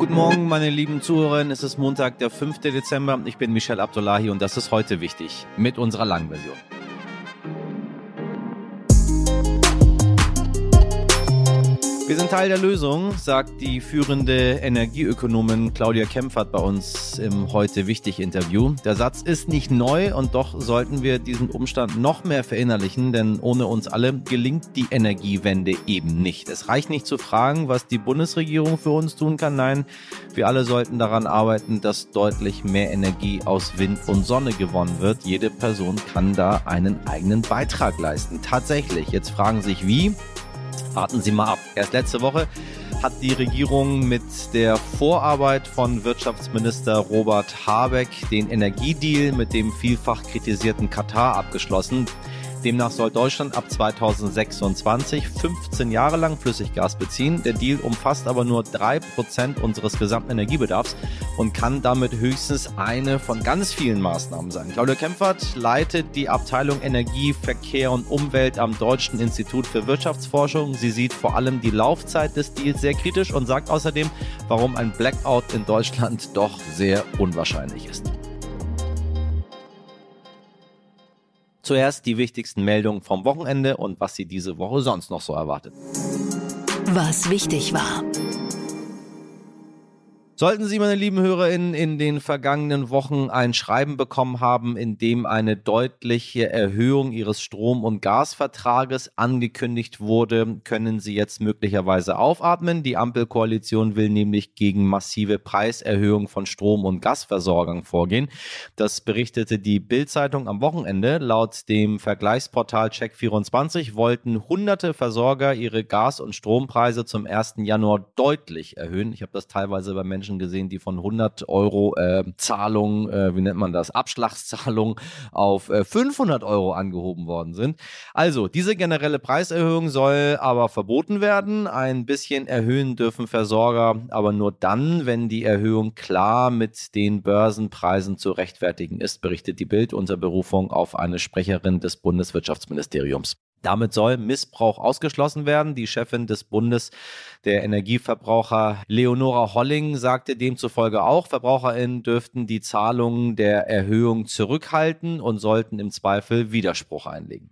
Guten Morgen, meine lieben Zuhörerinnen. Es ist Montag, der 5. Dezember. Ich bin Michel Abdullahi und das ist heute wichtig mit unserer langen Version. Wir sind Teil der Lösung, sagt die führende Energieökonomin Claudia Kempfert bei uns im Heute Wichtig Interview. Der Satz ist nicht neu und doch sollten wir diesen Umstand noch mehr verinnerlichen, denn ohne uns alle gelingt die Energiewende eben nicht. Es reicht nicht zu fragen, was die Bundesregierung für uns tun kann. Nein, wir alle sollten daran arbeiten, dass deutlich mehr Energie aus Wind und Sonne gewonnen wird. Jede Person kann da einen eigenen Beitrag leisten. Tatsächlich. Jetzt fragen sich wie. Warten Sie mal ab. Erst letzte Woche hat die Regierung mit der Vorarbeit von Wirtschaftsminister Robert Habeck den Energiedeal mit dem vielfach kritisierten Katar abgeschlossen. Demnach soll Deutschland ab 2026 15 Jahre lang Flüssiggas beziehen. Der Deal umfasst aber nur 3% unseres gesamten Energiebedarfs und kann damit höchstens eine von ganz vielen Maßnahmen sein. Claudia Kempfert leitet die Abteilung Energie, Verkehr und Umwelt am Deutschen Institut für Wirtschaftsforschung. Sie sieht vor allem die Laufzeit des Deals sehr kritisch und sagt außerdem, warum ein Blackout in Deutschland doch sehr unwahrscheinlich ist. Zuerst die wichtigsten Meldungen vom Wochenende und was Sie diese Woche sonst noch so erwartet. Was wichtig war. Sollten Sie, meine lieben HörerInnen, in den vergangenen Wochen ein Schreiben bekommen haben, in dem eine deutliche Erhöhung Ihres Strom- und Gasvertrages angekündigt wurde, können Sie jetzt möglicherweise aufatmen. Die Ampelkoalition will nämlich gegen massive Preiserhöhungen von Strom- und Gasversorgern vorgehen. Das berichtete die Bild-Zeitung am Wochenende. Laut dem Vergleichsportal Check24 wollten hunderte Versorger ihre Gas- und Strompreise zum 1. Januar deutlich erhöhen. Ich habe das teilweise bei Menschen Menschen gesehen, die von 100 Euro äh, Zahlung, äh, wie nennt man das, Abschlagszahlung auf äh, 500 Euro angehoben worden sind. Also, diese generelle Preiserhöhung soll aber verboten werden. Ein bisschen erhöhen dürfen Versorger aber nur dann, wenn die Erhöhung klar mit den Börsenpreisen zu rechtfertigen ist, berichtet die Bild unter Berufung auf eine Sprecherin des Bundeswirtschaftsministeriums. Damit soll Missbrauch ausgeschlossen werden. Die Chefin des Bundes der Energieverbraucher Leonora Holling sagte demzufolge auch, Verbraucherinnen dürften die Zahlungen der Erhöhung zurückhalten und sollten im Zweifel Widerspruch einlegen.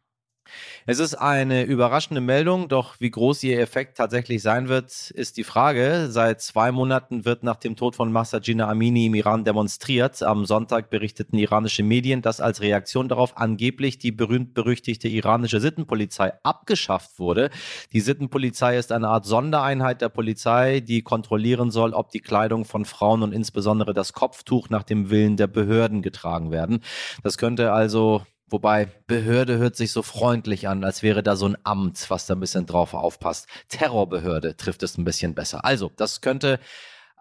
Es ist eine überraschende Meldung, doch wie groß ihr Effekt tatsächlich sein wird, ist die Frage. Seit zwei Monaten wird nach dem Tod von Massagina Amini im Iran demonstriert. Am Sonntag berichteten iranische Medien, dass als Reaktion darauf angeblich die berühmt-berüchtigte iranische Sittenpolizei abgeschafft wurde. Die Sittenpolizei ist eine Art Sondereinheit der Polizei, die kontrollieren soll, ob die Kleidung von Frauen und insbesondere das Kopftuch nach dem Willen der Behörden getragen werden. Das könnte also Wobei Behörde hört sich so freundlich an, als wäre da so ein Amt, was da ein bisschen drauf aufpasst. Terrorbehörde trifft es ein bisschen besser. Also, das könnte,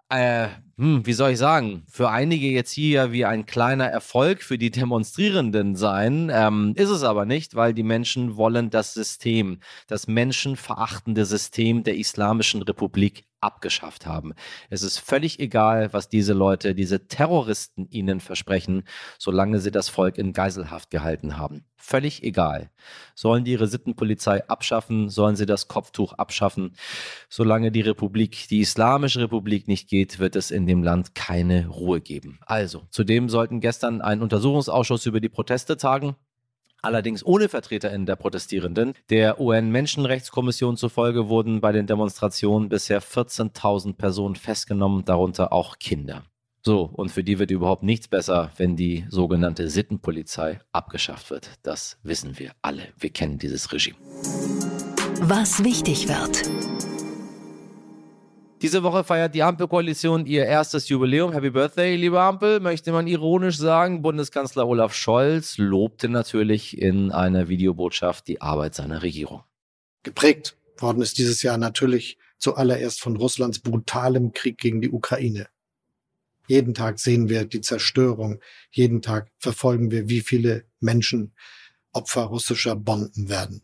äh, hm, wie soll ich sagen, für einige jetzt hier wie ein kleiner Erfolg für die Demonstrierenden sein. Ähm, ist es aber nicht, weil die Menschen wollen das System, das menschenverachtende System der Islamischen Republik abgeschafft haben. Es ist völlig egal, was diese Leute, diese Terroristen ihnen versprechen, solange sie das Volk in Geiselhaft gehalten haben. Völlig egal. Sollen die ihre Sittenpolizei abschaffen, sollen sie das Kopftuch abschaffen. Solange die Republik, die Islamische Republik nicht geht, wird es in dem Land keine Ruhe geben. Also, zudem sollten gestern ein Untersuchungsausschuss über die Proteste tagen allerdings ohne VertreterInnen der Protestierenden. Der UN-Menschenrechtskommission zufolge wurden bei den Demonstrationen bisher 14.000 Personen festgenommen, darunter auch Kinder. So, und für die wird überhaupt nichts besser, wenn die sogenannte Sittenpolizei abgeschafft wird. Das wissen wir alle. Wir kennen dieses Regime. Was wichtig wird. Diese Woche feiert die Ampelkoalition ihr erstes Jubiläum. Happy Birthday, liebe Ampel, möchte man ironisch sagen. Bundeskanzler Olaf Scholz lobte natürlich in einer Videobotschaft die Arbeit seiner Regierung. Geprägt worden ist dieses Jahr natürlich zuallererst von Russlands brutalem Krieg gegen die Ukraine. Jeden Tag sehen wir die Zerstörung. Jeden Tag verfolgen wir, wie viele Menschen Opfer russischer Bomben werden.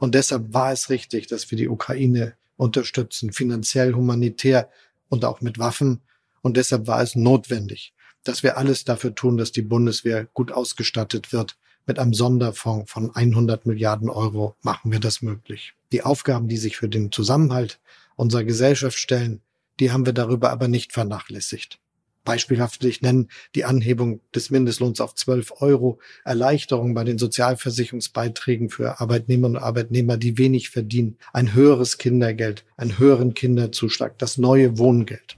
Und deshalb war es richtig, dass wir die Ukraine unterstützen, finanziell, humanitär und auch mit Waffen. Und deshalb war es notwendig, dass wir alles dafür tun, dass die Bundeswehr gut ausgestattet wird. Mit einem Sonderfonds von 100 Milliarden Euro machen wir das möglich. Die Aufgaben, die sich für den Zusammenhalt unserer Gesellschaft stellen, Die haben wir darüber aber nicht vernachlässigt. Beispielhaft will ich nennen die Anhebung des Mindestlohns auf 12 Euro, Erleichterung bei den Sozialversicherungsbeiträgen für Arbeitnehmerinnen und Arbeitnehmer, die wenig verdienen, ein höheres Kindergeld, einen höheren Kinderzuschlag, das neue Wohngeld.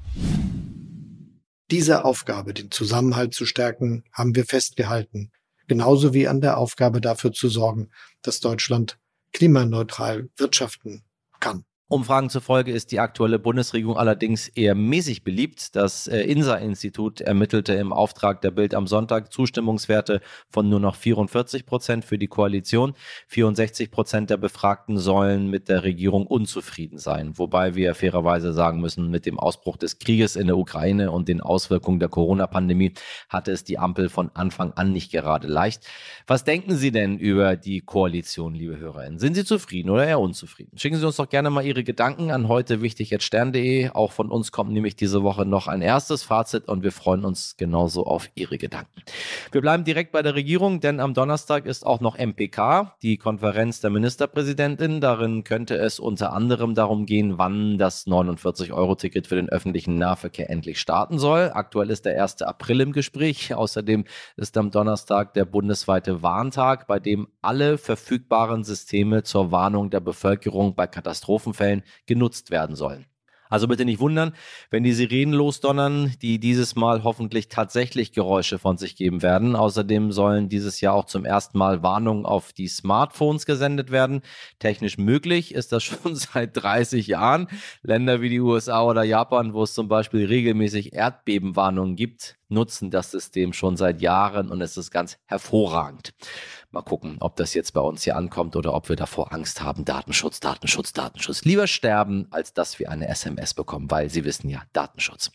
Diese Aufgabe, den Zusammenhalt zu stärken, haben wir festgehalten. Genauso wie an der Aufgabe dafür zu sorgen, dass Deutschland klimaneutral wirtschaften kann. Umfragen zufolge ist die aktuelle Bundesregierung allerdings eher mäßig beliebt. Das äh, INSA-Institut ermittelte im Auftrag der Bild am Sonntag Zustimmungswerte von nur noch 44 Prozent für die Koalition. 64 Prozent der Befragten sollen mit der Regierung unzufrieden sein. Wobei wir fairerweise sagen müssen, mit dem Ausbruch des Krieges in der Ukraine und den Auswirkungen der Corona-Pandemie hatte es die Ampel von Anfang an nicht gerade leicht. Was denken Sie denn über die Koalition, liebe Hörerinnen? Sind Sie zufrieden oder eher unzufrieden? Schicken Sie uns doch gerne mal Ihre Gedanken an heute wichtig jetzt stern.de. Auch von uns kommt nämlich diese Woche noch ein erstes Fazit und wir freuen uns genauso auf Ihre Gedanken. Wir bleiben direkt bei der Regierung, denn am Donnerstag ist auch noch MPK, die Konferenz der Ministerpräsidentin. Darin könnte es unter anderem darum gehen, wann das 49-Euro-Ticket für den öffentlichen Nahverkehr endlich starten soll. Aktuell ist der 1. April im Gespräch. Außerdem ist am Donnerstag der bundesweite Warntag, bei dem alle verfügbaren Systeme zur Warnung der Bevölkerung bei Katastrophenfällen Notfällen genutzt werden sollen. Also bitte nicht wundern, wenn die Sirenen losdonnern, die dieses Mal hoffentlich tatsächlich Geräusche von sich geben werden. Außerdem sollen dieses Jahr auch zum ersten Mal Warnungen auf die Smartphones gesendet werden. Technisch möglich ist das schon seit 30 Jahren. Länder wie die USA oder Japan, wo es zum Beispiel regelmäßig Erdbebenwarnungen gibt, nutzen das System schon seit Jahren und es ist ganz hervorragend. Mal gucken, ob das jetzt bei uns hier ankommt oder ob wir davor Angst haben. Datenschutz, Datenschutz, Datenschutz. Lieber sterben, als dass wir eine SMS bekommen, weil Sie wissen ja, Datenschutz.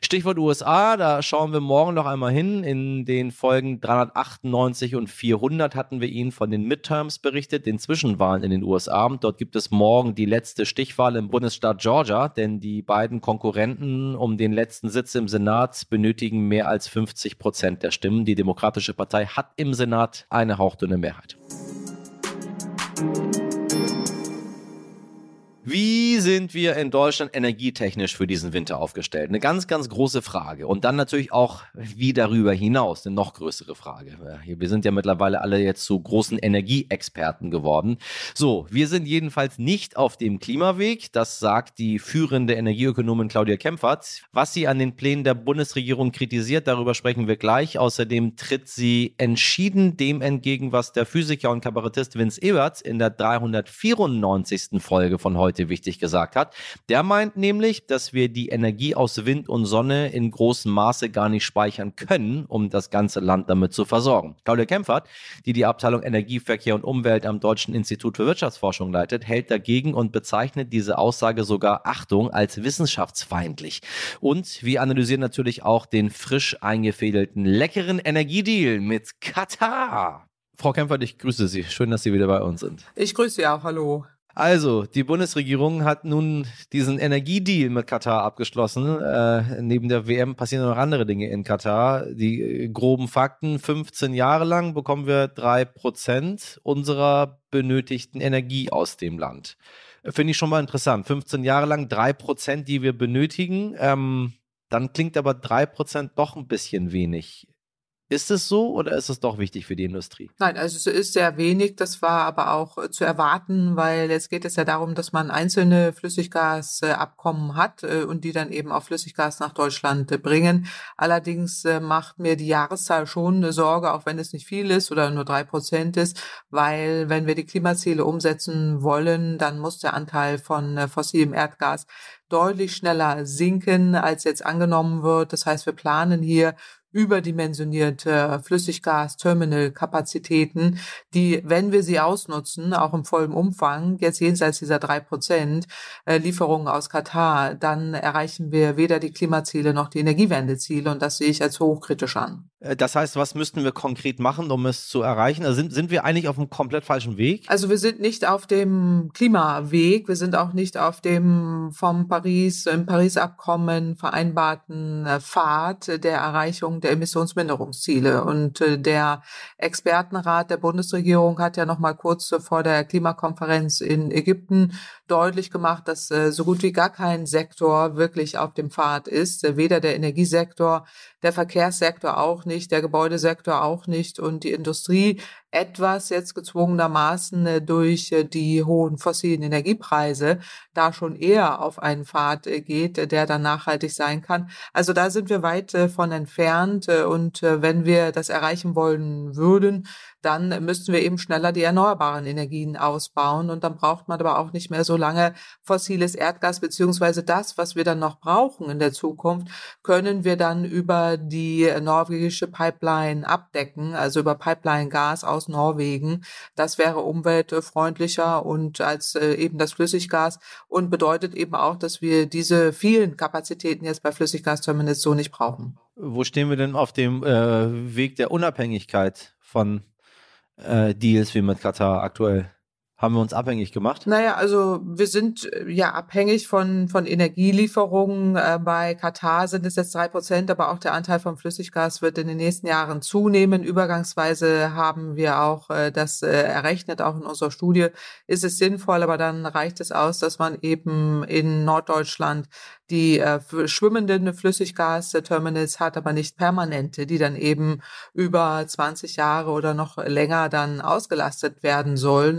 Stichwort USA, da schauen wir morgen noch einmal hin. In den Folgen 398 und 400 hatten wir Ihnen von den Midterms berichtet, den Zwischenwahlen in den USA. Dort gibt es morgen die letzte Stichwahl im Bundesstaat Georgia, denn die beiden Konkurrenten um den letzten Sitz im Senat benötigen mehr als 50 Prozent der Stimmen. Die Demokratische Partei hat im Senat eine Hauch braucht eine Mehrheit. Wie sind wir in Deutschland energietechnisch für diesen Winter aufgestellt? Eine ganz, ganz große Frage. Und dann natürlich auch, wie darüber hinaus, eine noch größere Frage. Wir sind ja mittlerweile alle jetzt zu großen Energieexperten geworden. So, wir sind jedenfalls nicht auf dem Klimaweg. Das sagt die führende Energieökonomin Claudia Kempfert. Was sie an den Plänen der Bundesregierung kritisiert, darüber sprechen wir gleich. Außerdem tritt sie entschieden dem entgegen, was der Physiker und Kabarettist Vince Eberts in der 394. Folge von heute heute wichtig gesagt hat. Der meint nämlich, dass wir die Energie aus Wind und Sonne in großem Maße gar nicht speichern können, um das ganze Land damit zu versorgen. Claudia Kempfert, die die Abteilung Energie, Verkehr und Umwelt am Deutschen Institut für Wirtschaftsforschung leitet, hält dagegen und bezeichnet diese Aussage sogar, Achtung, als wissenschaftsfeindlich. Und wir analysieren natürlich auch den frisch eingefädelten leckeren Energiedeal mit Katar. Frau Kempfert, ich grüße Sie. Schön, dass Sie wieder bei uns sind. Ich grüße Sie auch. Hallo. Also, die Bundesregierung hat nun diesen Energiedeal mit Katar abgeschlossen. Äh, neben der WM passieren noch andere Dinge in Katar. Die äh, groben Fakten, 15 Jahre lang bekommen wir drei Prozent unserer benötigten Energie aus dem Land. Finde ich schon mal interessant. 15 Jahre lang drei Prozent, die wir benötigen. Ähm, dann klingt aber drei Prozent doch ein bisschen wenig. Ist es so oder ist es doch wichtig für die Industrie? Nein, also es ist sehr wenig. Das war aber auch äh, zu erwarten, weil jetzt geht es ja darum, dass man einzelne Flüssiggasabkommen hat äh, und die dann eben auch Flüssiggas nach Deutschland äh, bringen. Allerdings macht mir die Jahreszahl schon eine Sorge, auch wenn es nicht viel ist oder nur drei Prozent ist, weil wenn wir die Klimaziele umsetzen wollen, dann muss der Anteil von fossilem Erdgas deutlich schneller sinken, als jetzt angenommen wird. Das heißt, wir planen hier überdimensionierte Flüssiggas-Terminal-Kapazitäten, die, wenn wir sie ausnutzen, auch im vollen Umfang, jetzt jenseits dieser drei Prozent äh, Lieferungen aus Katar, dann erreichen wir weder die Klimaziele noch die Energiewendeziele und das sehe ich als hochkritisch an. Äh, das heißt, was müssten wir konkret machen, um es zu erreichen? Also sind, sind wir eigentlich auf einem komplett falschen Weg? Also wir sind nicht auf dem Klimaweg, wir sind auch nicht auf dem vom Paris, im Paris-Abkommen vereinbarten äh, Pfad der Erreichung der Emissionsminderungsziele. Und äh, der Expertenrat der Bundesregierung hat ja noch mal kurz vor der Klimakonferenz in Ägypten deutlich gemacht, dass äh, so gut wie gar kein Sektor wirklich auf dem Pfad ist. Äh, weder der Energiesektor, der Verkehrssektor auch nicht, der Gebäudesektor auch nicht und die Industrie etwas jetzt gezwungenermaßen äh, durch äh, die hohen fossilen Energiepreise da schon eher auf einen Pfad äh, geht, der dann nachhaltig sein kann. Also da sind wir weit von entfernt und wenn wir das erreichen wollen würden, dann müssten wir eben schneller die erneuerbaren Energien ausbauen und dann braucht man aber auch nicht mehr so lange fossiles Erdgas beziehungsweise das, was wir dann noch brauchen in der Zukunft, können wir dann über die norwegische Pipeline abdecken, also über Pipeline-Gas aus Norwegen. Das wäre umweltfreundlicher und als äh, eben das Flüssiggas und bedeutet eben auch, dass wir diese vielen Kapazitäten jetzt bei Flüssiggasterminals so nicht brauchen. Wo stehen wir denn auf dem äh, Weg der Unabhängigkeit von äh, Deals wie mit Katar aktuell? Haben wir uns abhängig gemacht? Naja, also wir sind äh, ja abhängig von, von Energielieferungen. Äh, bei Katar sind es jetzt drei Prozent, aber auch der Anteil von Flüssiggas wird in den nächsten Jahren zunehmen. Übergangsweise haben wir auch äh, das errechnet, auch in unserer Studie. Ist es sinnvoll, aber dann reicht es aus, dass man eben in Norddeutschland die äh, schwimmenden Flüssiggasterminals hat, aber nicht permanente, die dann eben über 20 Jahre oder noch länger dann ausgelastet werden sollen.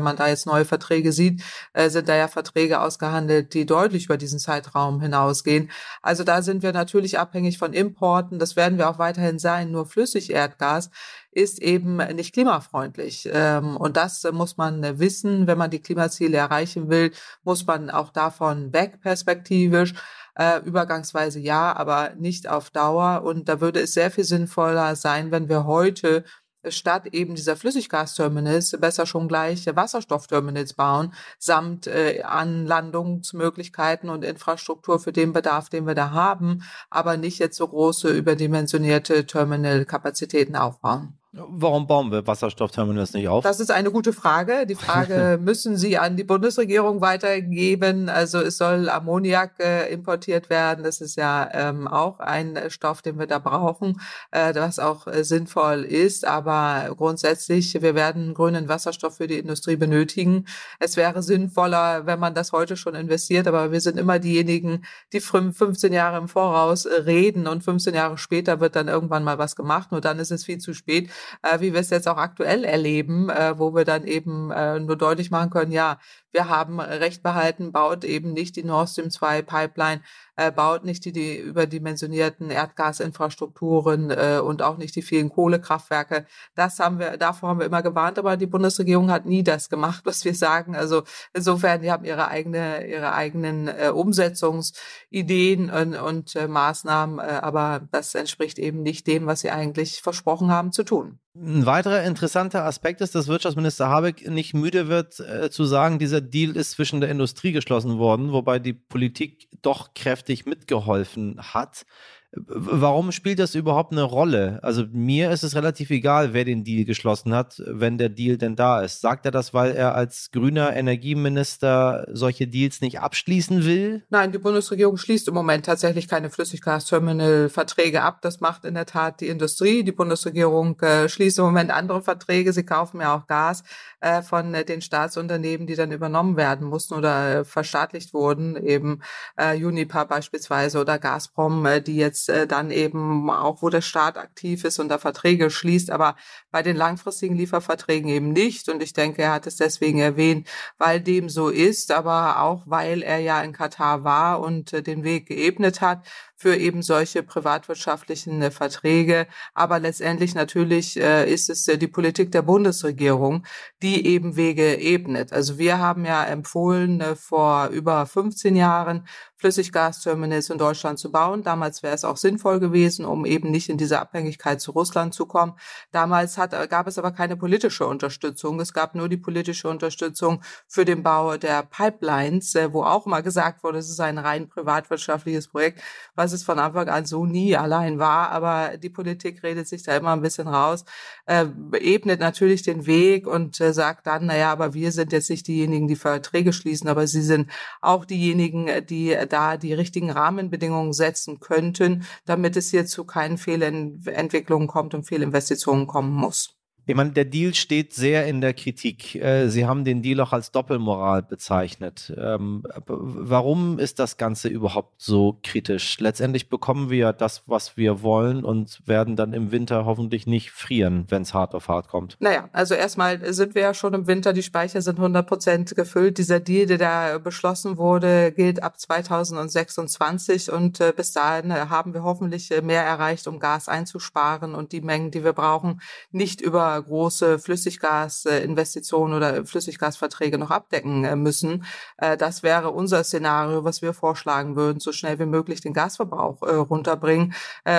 Wenn man da jetzt neue Verträge sieht, äh, sind da ja Verträge ausgehandelt, die deutlich über diesen Zeitraum hinausgehen. Also da sind wir natürlich abhängig von Importen. Das werden wir auch weiterhin sein. Nur Flüssigerdgas ist eben nicht klimafreundlich. Ähm, und das muss man wissen. Wenn man die Klimaziele erreichen will, muss man auch davon weg perspektivisch. Äh, übergangsweise ja, aber nicht auf Dauer. Und da würde es sehr viel sinnvoller sein, wenn wir heute statt eben dieser Flüssiggasterminals besser schon gleich Wasserstoffterminals bauen, samt äh, Anlandungsmöglichkeiten und Infrastruktur für den Bedarf, den wir da haben, aber nicht jetzt so große überdimensionierte Terminalkapazitäten aufbauen. Warum bauen wir Wasserstoffterminals nicht auf? Das ist eine gute Frage. Die Frage müssen Sie an die Bundesregierung weitergeben. Also es soll Ammoniak äh, importiert werden. Das ist ja ähm, auch ein Stoff, den wir da brauchen, äh, was auch äh, sinnvoll ist. Aber grundsätzlich, wir werden grünen Wasserstoff für die Industrie benötigen. Es wäre sinnvoller, wenn man das heute schon investiert. Aber wir sind immer diejenigen, die 15 Jahre im Voraus äh, reden und 15 Jahre später wird dann irgendwann mal was gemacht. Nur dann ist es viel zu spät äh, wie wir es jetzt auch aktuell erleben, äh, wo wir dann eben äh, nur deutlich machen können, ja, wir haben Recht behalten, baut eben nicht die Nord Stream 2 Pipeline, äh, baut nicht die, die überdimensionierten Erdgasinfrastrukturen äh, und auch nicht die vielen Kohlekraftwerke. Das haben wir, davor haben wir immer gewarnt, aber die Bundesregierung hat nie das gemacht, was wir sagen. Also insofern, die haben ihre eigene, ihre eigenen äh, Umsetzungsideen und, und äh, Maßnahmen, äh, aber das entspricht eben nicht dem, was sie eigentlich versprochen haben zu tun. Ein weiterer interessanter Aspekt ist, dass Wirtschaftsminister Habeck nicht müde wird äh, zu sagen, dieser Deal ist zwischen der Industrie geschlossen worden, wobei die Politik doch kräftig mitgeholfen hat. Warum spielt das überhaupt eine Rolle? Also mir ist es relativ egal, wer den Deal geschlossen hat, wenn der Deal denn da ist. Sagt er das, weil er als grüner Energieminister solche Deals nicht abschließen will? Nein, die Bundesregierung schließt im Moment tatsächlich keine Flüssiggasterminal-Verträge ab. Das macht in der Tat die Industrie. Die Bundesregierung äh, schließt im Moment andere Verträge. Sie kaufen ja auch Gas äh, von äh, den Staatsunternehmen, die dann übernommen werden mussten oder äh, verstaatlicht wurden, eben äh, Unipa beispielsweise oder Gazprom, äh, die jetzt äh, dann eben auch, wo der Staat aktiv ist und da Verträge schließt, aber bei den langfristigen Lieferverträgen eben nicht. Und ich denke, er hat es deswegen erwähnt, weil dem so ist, aber auch weil er ja in Katar war und äh, den Weg geebnet hat für eben solche privatwirtschaftlichen äh, Verträge. Aber letztendlich natürlich äh, ist es äh, die Politik der Bundesregierung, die eben Wege ebnet. Also wir haben ja empfohlen, vor über 15 Jahren Flüssiggasterminals in Deutschland zu bauen. Damals wäre es auch sinnvoll gewesen, um eben nicht in diese Abhängigkeit zu Russland zu kommen. Damals hat, gab es aber keine politische Unterstützung. Es gab nur die politische Unterstützung für den Bau der Pipelines, wo auch immer gesagt wurde, es ist ein rein privatwirtschaftliches Projekt, was es von Anfang an so nie allein war. Aber die Politik redet sich da immer ein bisschen raus, äh, ebnet natürlich den Weg und äh, sagt dann, naja, aber wir sind jetzt nicht diejenigen, die Verträge schließen, aber sie sind auch diejenigen, die da die richtigen Rahmenbedingungen setzen könnten, damit es hier zu keinen Fehlentwicklungen kommt und Fehlinvestitionen kommen muss. Ich meine, der Deal steht sehr in der Kritik. Äh, Sie haben den Deal auch als Doppelmoral bezeichnet. Ähm, warum ist das Ganze überhaupt so kritisch? Letztendlich bekommen wir das, was wir wollen und werden dann im Winter hoffentlich nicht frieren, wenn es hart auf hart kommt. Naja, also erstmal sind wir ja schon im Winter, die Speicher sind 100 Prozent gefüllt. Dieser Deal, der da beschlossen wurde, gilt ab 2026 und äh, bis dahin haben wir hoffentlich mehr erreicht, um Gas einzusparen und die Mengen, die wir brauchen, nicht über große Flüssiggasinvestitionen oder Flüssiggasverträge noch abdecken äh, müssen. Äh, das wäre unser Szenario, was wir vorschlagen würden, so schnell wie möglich den Gasverbrauch äh, runterbringen.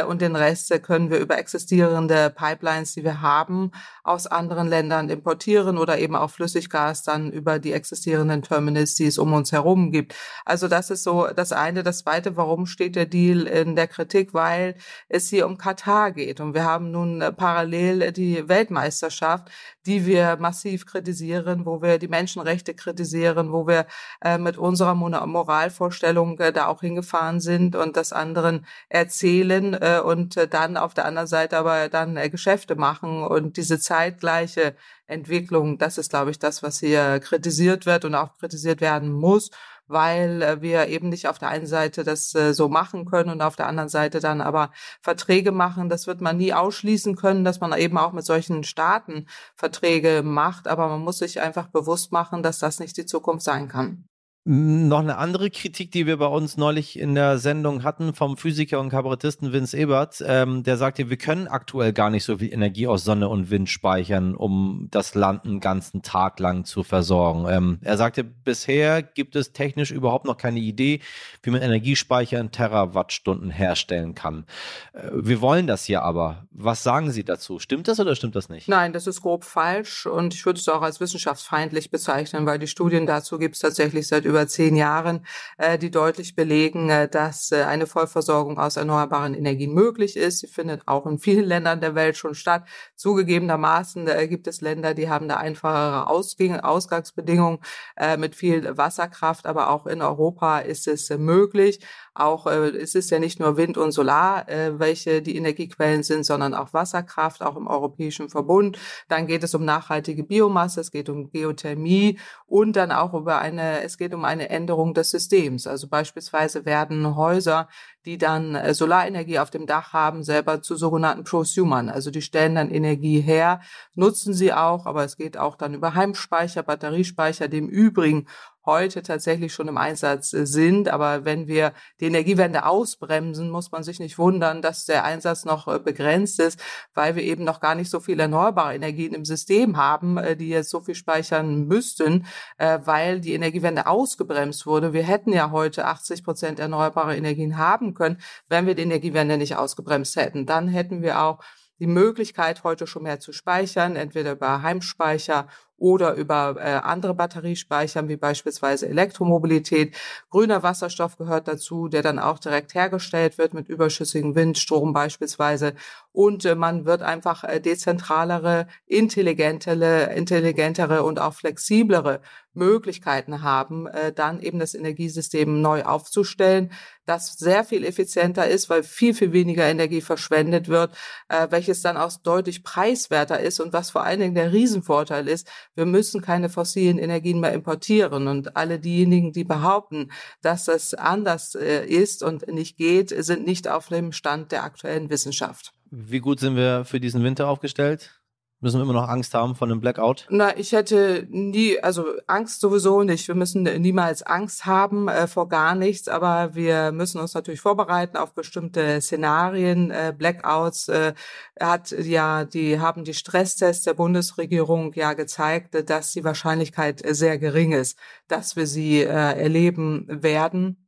Und den Rest können wir über existierende Pipelines, die wir haben, aus anderen Ländern importieren oder eben auch Flüssiggas dann über die existierenden Terminals, die es um uns herum gibt. Also das ist so das eine. Das zweite, warum steht der Deal in der Kritik? Weil es hier um Katar geht. Und wir haben nun parallel die Weltmeisterschaft Weltmeisterschaft, die wir massiv kritisieren, wo wir die Menschenrechte kritisieren, wo wir äh, mit unserer Moralvorstellung äh, da auch hingefahren sind und das anderen erzählen äh, und äh, dann auf der anderen Seite aber dann äh, Geschäfte machen und diese zeitgleiche Entwicklung, das ist, glaube ich, das, was hier kritisiert wird und auch kritisiert werden muss weil äh, wir eben nicht auf der einen Seite das äh, so machen können und auf der anderen Seite dann aber Verträge machen. Das wird man nie ausschließen können, dass man eben auch mit solchen Staaten Verträge macht, aber man muss sich einfach bewusst machen, dass das nicht die Zukunft sein kann. Noch eine andere Kritik, die wir bei uns neulich in der Sendung hatten vom Physiker und Kabarettisten Vince Ebert, ähm, der sagte, wir können aktuell gar nicht so viel Energie aus Sonne und Wind speichern, um das Land einen ganzen Tag lang zu versorgen. Ähm, er sagte, bisher gibt es technisch überhaupt noch keine Idee, wie man Energiespeicher in Terawattstunden herstellen kann. Äh, wir wollen das hier aber. Was sagen Sie dazu? Stimmt das oder stimmt das nicht? Nein, das ist grob falsch und ich würde es auch als wissenschaftsfeindlich bezeichnen, weil die Studien dazu gibt es tatsächlich seit über zehn Jahren, äh, die deutlich belegen, äh, dass äh, eine Vollversorgung aus erneuerbaren Energien möglich ist. Sie findet auch in vielen Ländern der Welt schon statt. Zugegebenermaßen äh, gibt es Länder, die haben da einfachere Ausgang Ausgangsbedingungen äh, mit viel Wasserkraft, aber auch in Europa ist es äh, möglich. Auch äh, es ist ja nicht nur Wind und Solar, äh, welche die Energiequellen sind, sondern auch Wasserkraft, auch im Europäischen Verbund. Dann geht es um nachhaltige Biomasse, es geht um Geothermie und dann auch über eine, es geht um eine Änderung des Systems. Also beispielsweise werden Häuser die dann äh, Solarenergie auf dem Dach haben, selber zu sogenannten Prosumern. Also die stellen dann Energie her, nutzen sie auch, aber es geht auch dann über Heimspeicher, Batteriespeicher, dem Übrigen heute tatsächlich schon im Einsatz äh, sind. Aber wenn wir die Energiewende ausbremsen, muss man sich nicht wundern, dass der Einsatz noch äh, begrenzt ist, weil wir eben noch gar nicht so viele erneuerbare Energien im System haben, die jetzt so viel speichern müssten, weil die Energiewende ausgebremst wurde. Wir hätten ja heute 80 Prozent erneuerbare Energien haben können, wenn wir die Energiewende nicht ausgebremst hätten. Dann hätten wir auch die Möglichkeit, heute schon mehr zu speichern, entweder über Heimspeicher oder über äh, andere Batteriespeicher, wie beispielsweise Elektromobilität. Grüner Wasserstoff gehört dazu, der dann auch direkt hergestellt wird mit überschüssigem Windstrom beispielsweise. Und äh, man wird einfach äh, dezentralere, intelligentere, intelligentere und auch flexiblere Möglichkeiten haben, äh, dann eben das Energiesystem neu aufzustellen, das sehr viel effizienter ist, weil viel, viel weniger Energie verschwendet wird, äh, welches dann auch deutlich preiswerter ist und was vor allen Dingen der Riesenvorteil ist, wir müssen keine fossilen Energien mehr importieren. Und alle diejenigen, die behaupten, dass das anders äh, ist und nicht geht, sind nicht auf dem Stand der aktuellen Wissenschaft. Wie gut sind wir für diesen Winter aufgestellt? Müssen wir immer noch Angst haben vor einem Blackout? Na, ich hätte nie, also Angst sowieso nicht. Wir müssen niemals Angst haben äh, vor gar nichts, aber wir müssen uns natürlich vorbereiten auf bestimmte Szenarien. Äh, Blackouts äh, hat ja, die haben die Stresstests der Bundesregierung ja gezeigt, dass die Wahrscheinlichkeit sehr gering ist, dass wir sie äh, erleben werden.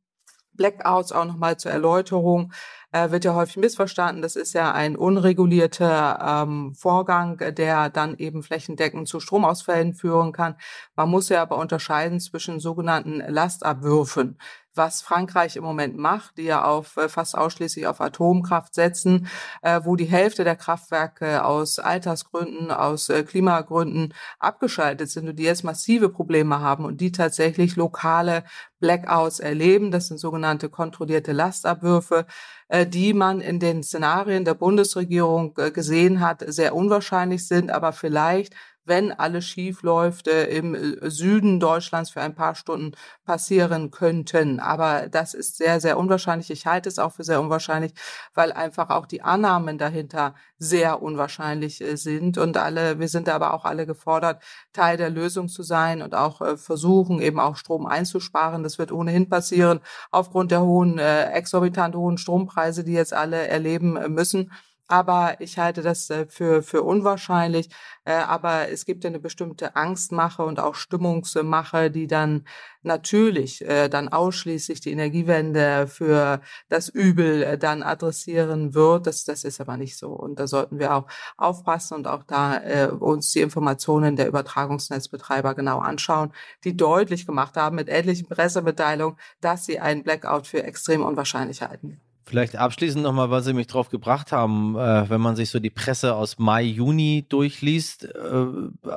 Blackouts auch nochmal zur Erläuterung äh, wird ja häufig missverstanden. Das ist ja ein unregulierter ähm, Vorgang, der dann eben flächendeckend zu Stromausfällen führen kann. Man muss ja aber unterscheiden zwischen sogenannten Lastabwürfen. Was Frankreich im Moment macht, die ja auf äh, fast ausschließlich auf Atomkraft setzen, äh, wo die Hälfte der Kraftwerke aus Altersgründen, aus äh, Klimagründen abgeschaltet sind und die jetzt massive Probleme haben und die tatsächlich lokale Blackouts erleben. Das sind sogenannte kontrollierte Lastabwürfe, äh, die man in den Szenarien der Bundesregierung äh, gesehen hat, sehr unwahrscheinlich sind, aber vielleicht wenn alles schief läuft, äh, im äh, Süden Deutschlands für ein paar Stunden passieren könnten. Aber das ist sehr, sehr unwahrscheinlich. Ich halte es auch für sehr unwahrscheinlich, weil einfach auch die Annahmen dahinter sehr unwahrscheinlich äh, sind. Und alle, wir sind aber auch alle gefordert, Teil der Lösung zu sein und auch versuchen, eben auch Strom einzusparen. Das wird ohnehin passieren aufgrund der hohen, exorbitant hohen Strompreise, die jetzt alle erleben müssen aber ich halte das äh, für, für unwahrscheinlich. Äh, aber es gibt ja eine bestimmte Angstmache und auch Stimmungsmache, die dann natürlich äh, dann ausschließlich die Energiewende für das Übel dann adressieren wird. Das, das ist aber nicht so. Und da sollten wir auch aufpassen und auch da uns die Informationen der Übertragungsnetzbetreiber genau anschauen, die deutlich gemacht haben mit etlichen Pressemitteilungen, dass sie einen Blackout für extrem unwahrscheinlich halten. Vielleicht abschließend nochmal, weil Sie mich drauf gebracht haben, äh, wenn man sich so die Presse aus Mai, Juni durchliest, äh,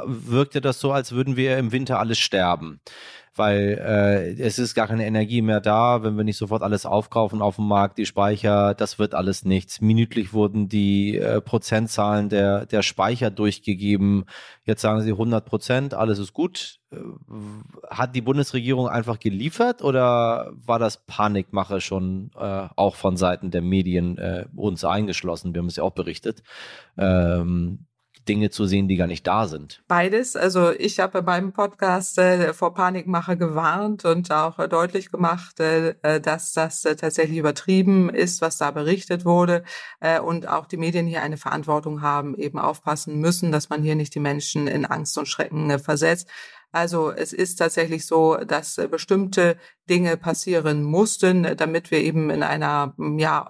wirkte das so, als würden wir im Winter alles sterben weil äh, es ist gar keine Energie mehr da, wenn wir nicht sofort alles aufkaufen auf dem Markt, die Speicher, das wird alles nichts. Minütlich wurden die äh, Prozentzahlen der, der Speicher durchgegeben. Jetzt sagen sie 100 Prozent, alles ist gut. Äh, hat die Bundesregierung einfach geliefert oder war das Panikmache schon äh, auch von Seiten der Medien äh, uns eingeschlossen? Wir haben es ja auch berichtet. Ähm, Dinge zu sehen, die gar nicht da sind? Beides. Also ich habe bei meinem Podcast äh, vor Panikmache gewarnt und auch äh, deutlich gemacht, äh, äh dass das äh, tatsächlich übertrieben ist, was da berichtet wurde äh, und auch die Medien hier eine Verantwortung haben, eben aufpassen müssen, dass man hier nicht die Menschen in Angst und Schrecken versetzt. Also es ist tatsächlich so, dass bestimmte Dinge passieren mussten, damit wir eben in einer, ja,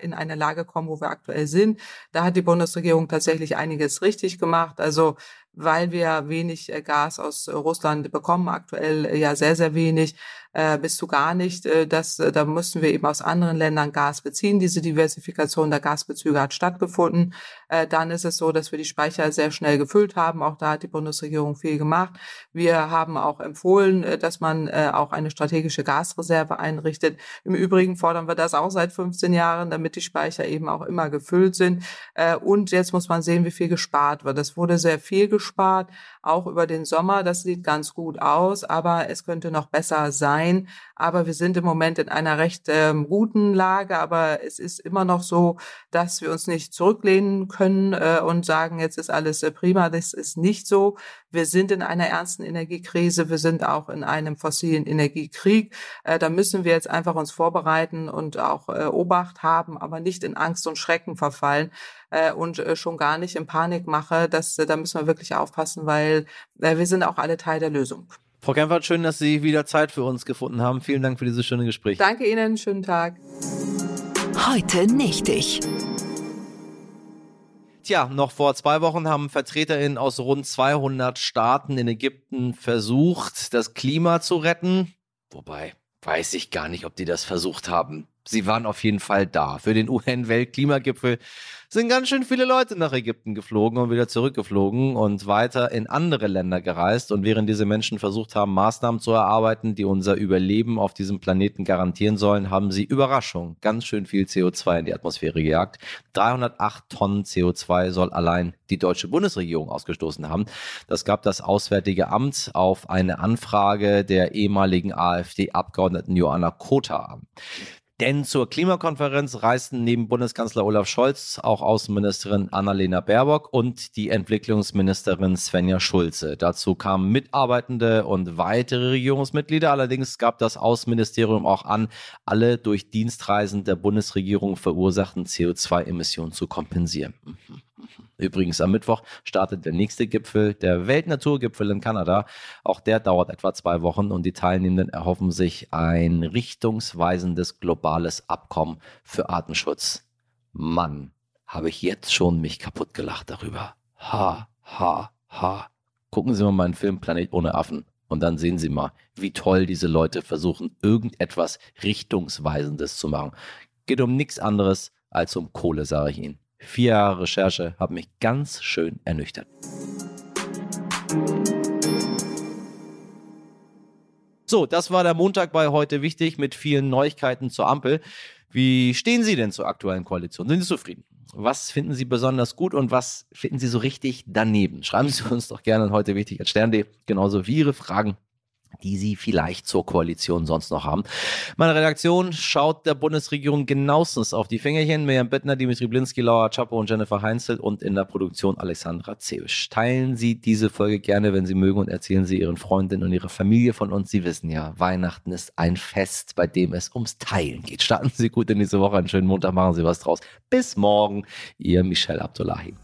in eine Lage kommen, wo wir aktuell sind. Da hat die Bundesregierung tatsächlich einiges richtig gemacht. Also weil wir wenig äh, Gas aus Russland bekommen, aktuell ja sehr, sehr wenig, äh, bis zu gar nicht. Äh, das, äh, da müssen wir eben aus anderen Ländern Gas beziehen. Diese Diversifikation der Gasbezüge hat stattgefunden. Äh, dann ist es so, dass wir die Speicher sehr schnell gefüllt haben. Auch da hat die Bundesregierung viel gemacht. Wir haben auch empfohlen, äh, dass man äh, auch eine strategische Gasreserve einrichtet. Im Übrigen fordern wir das auch seit 15 Jahren, damit die Speicher eben auch immer gefüllt sind. Äh, und jetzt muss man sehen, wie viel gespart wird. Es wurde sehr viel gespart, auch über den Sommer. Das sieht ganz gut aus, aber es könnte noch besser sein. Aber wir sind im Moment in einer recht ähm, guten Lage. Aber es ist immer noch so, dass wir uns nicht zurücklehnen können äh, und sagen, jetzt ist alles äh, prima. Das ist nicht so. Wir sind in einer ernsten Energiekrise. Wir sind auch in einem fossilen Energiekrieg. Äh, da müssen wir jetzt einfach uns vorbereiten und auch äh, Obacht haben, aber nicht in Angst und Schrecken verfallen äh, und äh, schon gar nicht in Panikmache. Das, äh, da müssen wir wirklich aufpassen, weil äh, wir sind auch alle Teil der Lösung. Frau Kempfert, schön, dass Sie wieder Zeit für uns gefunden haben. Vielen Dank für dieses schöne Gespräch. Danke Ihnen, schönen Tag. Heute nicht ich. Tja, noch vor zwei Wochen haben VertreterInnen aus rund 200 Staaten in Ägypten versucht, das Klima zu retten. Wobei, weiß ich gar nicht, ob die das versucht haben. Sie waren auf jeden Fall da. Für den UN-Weltklimagipfel sind ganz schön viele Leute nach Ägypten geflogen und wieder zurückgeflogen und weiter in andere Länder gereist. Und während diese Menschen versucht haben, Maßnahmen zu erarbeiten, die unser Überleben auf diesem Planeten garantieren sollen, haben sie Überraschung ganz schön viel CO2 in die Atmosphäre gejagt. 308 Tonnen CO2 soll allein die deutsche Bundesregierung ausgestoßen haben. Das gab das Auswärtige Amt auf eine Anfrage der ehemaligen AfD-Abgeordneten Joanna Kota an. Denn zur Klimakonferenz reisten neben Bundeskanzler Olaf Scholz auch Außenministerin Annalena Baerbock und die Entwicklungsministerin Svenja Schulze. Dazu kamen Mitarbeitende und weitere Regierungsmitglieder. Allerdings gab das Außenministerium auch an, alle durch Dienstreisen der Bundesregierung verursachten CO2-Emissionen zu kompensieren. Mhm. Übrigens am Mittwoch startet der nächste Gipfel, der Weltnaturgipfel in Kanada. Auch der dauert etwa zwei Wochen und die Teilnehmenden erhoffen sich ein richtungsweisendes globales Abkommen für Artenschutz. Mann, habe ich jetzt schon mich kaputt gelacht darüber. Ha, ha, ha. Gucken Sie mal meinen Film Planet ohne Affen. Und dann sehen Sie mal, wie toll diese Leute versuchen, irgendetwas Richtungsweisendes zu machen. Geht um nichts anderes als um Kohle, sage ich Ihnen. Vier Jahre Recherche haben mich ganz schön ernüchtert. So, das war der Montag bei heute wichtig mit vielen Neuigkeiten zur Ampel. Wie stehen Sie denn zur aktuellen Koalition? Sind Sie zufrieden? Was finden Sie besonders gut und was finden Sie so richtig daneben? Schreiben Sie uns doch gerne heute wichtig als Stern.de, genauso wie Ihre Fragen die Sie vielleicht zur Koalition sonst noch haben. Meine Redaktion schaut der Bundesregierung genauestens auf die Fingerchen. Miriam Bettner, Dimitri Blinski, Laura Chapo und Jennifer Heinzel und in der Produktion Alexandra Zewisch. Teilen Sie diese Folge gerne, wenn Sie mögen und erzählen Sie Ihren Freundinnen und Ihrer Familie von uns. Sie wissen ja, Weihnachten ist ein Fest, bei dem es ums Teilen geht. Starten Sie gut in diese Woche, einen schönen Montag, machen Sie was draus. Bis morgen, Ihr Michel Abdullahi.